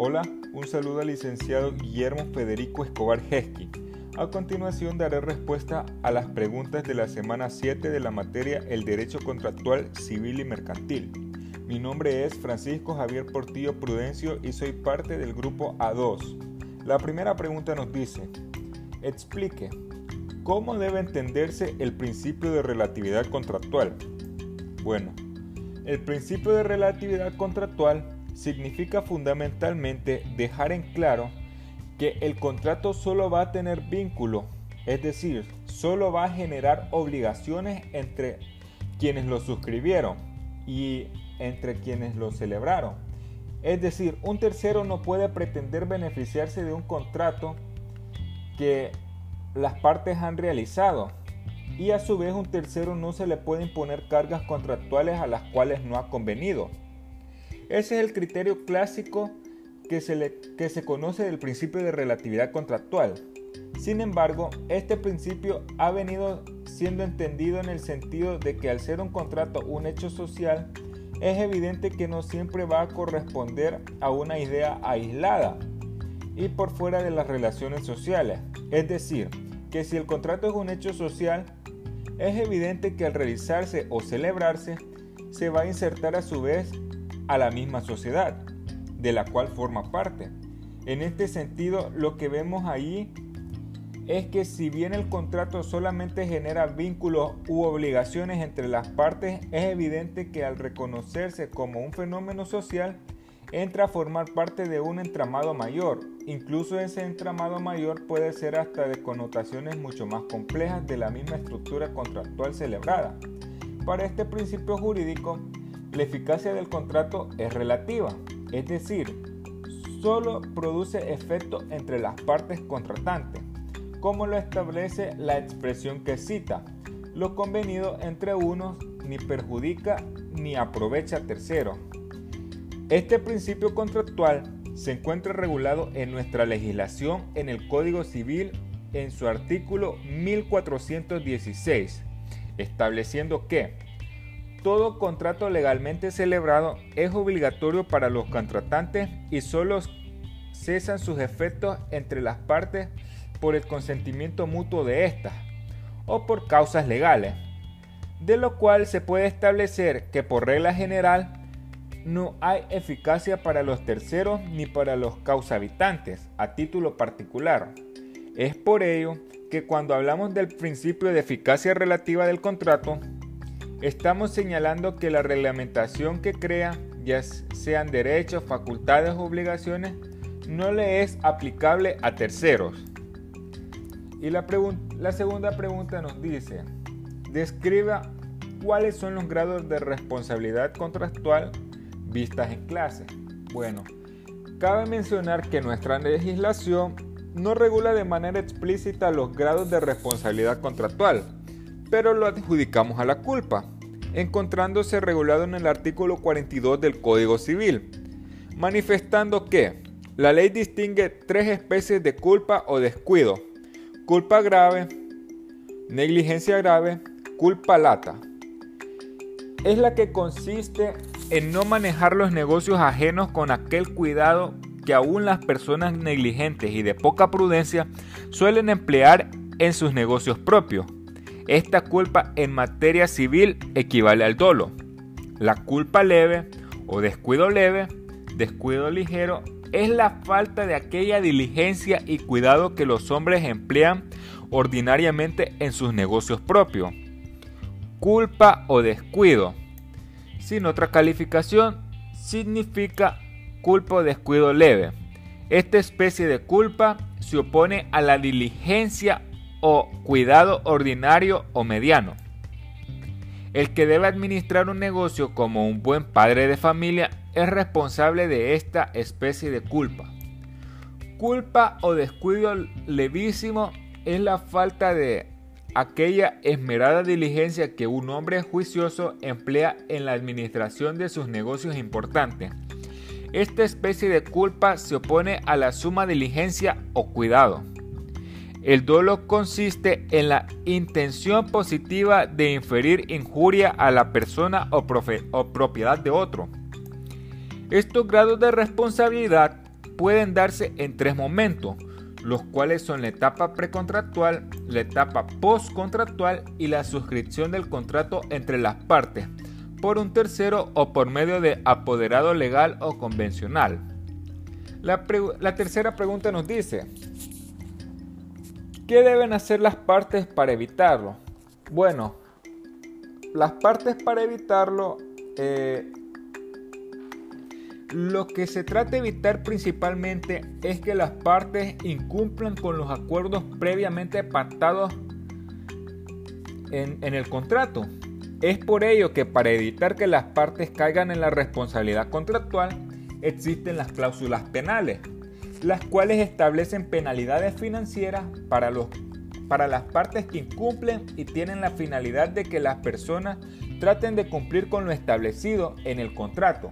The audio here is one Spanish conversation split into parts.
Hola, un saludo al licenciado Guillermo Federico Escobar Gesqui. A continuación daré respuesta a las preguntas de la semana 7 de la materia El Derecho Contractual Civil y Mercantil. Mi nombre es Francisco Javier Portillo Prudencio y soy parte del grupo A2. La primera pregunta nos dice, explique, ¿cómo debe entenderse el principio de relatividad contractual? Bueno, el principio de relatividad contractual significa fundamentalmente dejar en claro que el contrato solo va a tener vínculo, es decir, solo va a generar obligaciones entre quienes lo suscribieron y entre quienes lo celebraron. Es decir, un tercero no puede pretender beneficiarse de un contrato que las partes han realizado y a su vez un tercero no se le puede imponer cargas contractuales a las cuales no ha convenido. Ese es el criterio clásico que se, que se conoce del principio de relatividad contractual. Sin embargo, este principio ha venido siendo entendido en el sentido de que al ser un contrato un hecho social, es evidente que no siempre va a corresponder a una idea aislada y por fuera de las relaciones sociales. Es decir, que si el contrato es un hecho social, es evidente que al realizarse o celebrarse, se va a insertar a su vez a la misma sociedad, de la cual forma parte. En este sentido, lo que vemos ahí es que si bien el contrato solamente genera vínculos u obligaciones entre las partes, es evidente que al reconocerse como un fenómeno social, entra a formar parte de un entramado mayor. Incluso ese entramado mayor puede ser hasta de connotaciones mucho más complejas de la misma estructura contractual celebrada. Para este principio jurídico, la eficacia del contrato es relativa, es decir, solo produce efecto entre las partes contratantes, como lo establece la expresión que cita. Lo convenido entre unos ni perjudica ni aprovecha a terceros. Este principio contractual se encuentra regulado en nuestra legislación en el Código Civil en su artículo 1416, estableciendo que todo contrato legalmente celebrado es obligatorio para los contratantes y solo cesan sus efectos entre las partes por el consentimiento mutuo de estas o por causas legales, de lo cual se puede establecer que por regla general no hay eficacia para los terceros ni para los causahabitantes a título particular. Es por ello que cuando hablamos del principio de eficacia relativa del contrato, Estamos señalando que la reglamentación que crea, ya sean derechos, facultades o obligaciones, no le es aplicable a terceros. Y la, la segunda pregunta nos dice, describa cuáles son los grados de responsabilidad contractual vistas en clase. Bueno, cabe mencionar que nuestra legislación no regula de manera explícita los grados de responsabilidad contractual pero lo adjudicamos a la culpa, encontrándose regulado en el artículo 42 del Código Civil, manifestando que la ley distingue tres especies de culpa o descuido, culpa grave, negligencia grave, culpa lata. Es la que consiste en no manejar los negocios ajenos con aquel cuidado que aún las personas negligentes y de poca prudencia suelen emplear en sus negocios propios esta culpa en materia civil equivale al dolo. La culpa leve o descuido leve, descuido ligero, es la falta de aquella diligencia y cuidado que los hombres emplean ordinariamente en sus negocios propios. Culpa o descuido. Sin otra calificación, significa culpa o descuido leve. Esta especie de culpa se opone a la diligencia o cuidado ordinario o mediano. El que debe administrar un negocio como un buen padre de familia es responsable de esta especie de culpa. Culpa o descuido levísimo es la falta de aquella esmerada diligencia que un hombre juicioso emplea en la administración de sus negocios importantes. Esta especie de culpa se opone a la suma diligencia o cuidado. El dolo consiste en la intención positiva de inferir injuria a la persona o, propiedad de otro. Estos grados de responsabilidad pueden darse en tres momentos, los cuales son la etapa precontractual, la etapa postcontractual y la suscripción del contrato entre las partes, por un tercero o por medio de apoderado legal o convencional. La, la tercera pregunta nos dice, ¿qué deben hacer las partes para evitarlo? Bueno, las partes para evitarlo eh, lo que se trata de evitar principalmente es que las partes incumplan con los acuerdos previamente pactados en, el contrato. Es por ello que para evitar que las partes caigan en la responsabilidad contractual, existen las cláusulas penales, las cuales establecen penalidades financieras para, los, para las partes que incumplen y tienen la finalidad de que las personas traten de cumplir con lo establecido en el contrato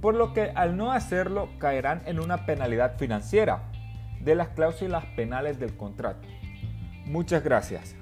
por lo que al no hacerlo caerán en una penalidad financiera de las cláusulas penales del contrato. Muchas gracias.